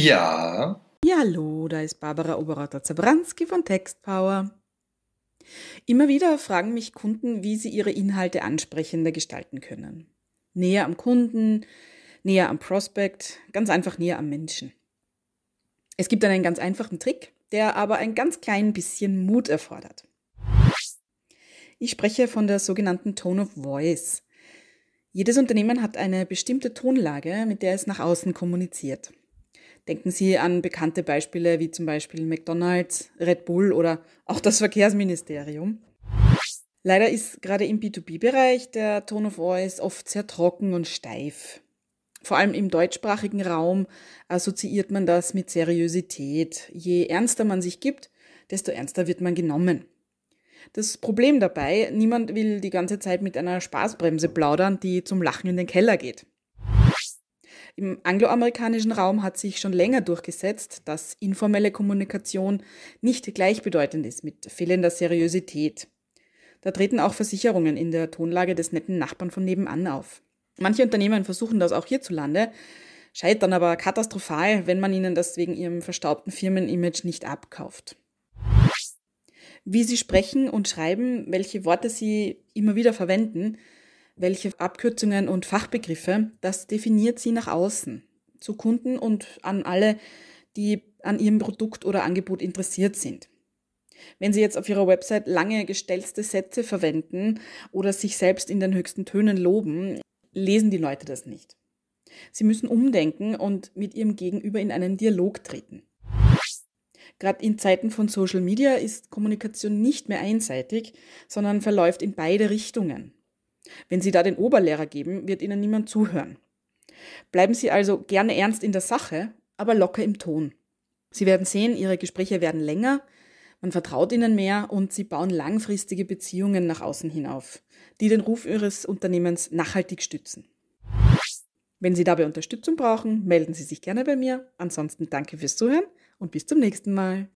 Ja. Ja, hallo, da ist Barbara Oberauter-Zabranski von Textpower. Immer wieder fragen mich Kunden, wie sie ihre Inhalte ansprechender gestalten können. Näher am Kunden, näher am Prospect, ganz einfach näher am Menschen. Es gibt einen ganz einfachen Trick, der aber ein ganz klein bisschen Mut erfordert. Ich spreche von der sogenannten Tone of Voice. Jedes Unternehmen hat eine bestimmte Tonlage, mit der es nach außen kommuniziert. Denken Sie an bekannte Beispiele wie zum Beispiel McDonald's, Red Bull oder auch das Verkehrsministerium. Leider ist gerade im B2B-Bereich der Tone of Voice oft sehr trocken und steif. Vor allem im deutschsprachigen Raum assoziiert man das mit Seriosität. Je ernster man sich gibt, desto ernster wird man genommen. Das Problem dabei, niemand will die ganze Zeit mit einer Spaßbremse plaudern, die zum Lachen in den Keller geht. Im angloamerikanischen Raum hat sich schon länger durchgesetzt, dass informelle Kommunikation nicht gleichbedeutend ist mit fehlender Seriosität. Da treten auch Versicherungen in der Tonlage des netten Nachbarn von nebenan auf. Manche Unternehmen versuchen das auch hierzulande, scheitern aber katastrophal, wenn man ihnen das wegen ihrem verstaubten Firmenimage nicht abkauft. Wie sie sprechen und schreiben, welche Worte sie immer wieder verwenden, welche Abkürzungen und Fachbegriffe, das definiert sie nach außen, zu Kunden und an alle, die an ihrem Produkt oder Angebot interessiert sind. Wenn Sie jetzt auf Ihrer Website lange gestelzte Sätze verwenden oder sich selbst in den höchsten Tönen loben, lesen die Leute das nicht. Sie müssen umdenken und mit Ihrem Gegenüber in einen Dialog treten. Gerade in Zeiten von Social Media ist Kommunikation nicht mehr einseitig, sondern verläuft in beide Richtungen. Wenn Sie da den Oberlehrer geben, wird Ihnen niemand zuhören. Bleiben Sie also gerne ernst in der Sache, aber locker im Ton. Sie werden sehen, Ihre Gespräche werden länger, man vertraut Ihnen mehr und Sie bauen langfristige Beziehungen nach außen hinauf, die den Ruf Ihres Unternehmens nachhaltig stützen. Wenn Sie dabei Unterstützung brauchen, melden Sie sich gerne bei mir. Ansonsten danke fürs Zuhören und bis zum nächsten Mal.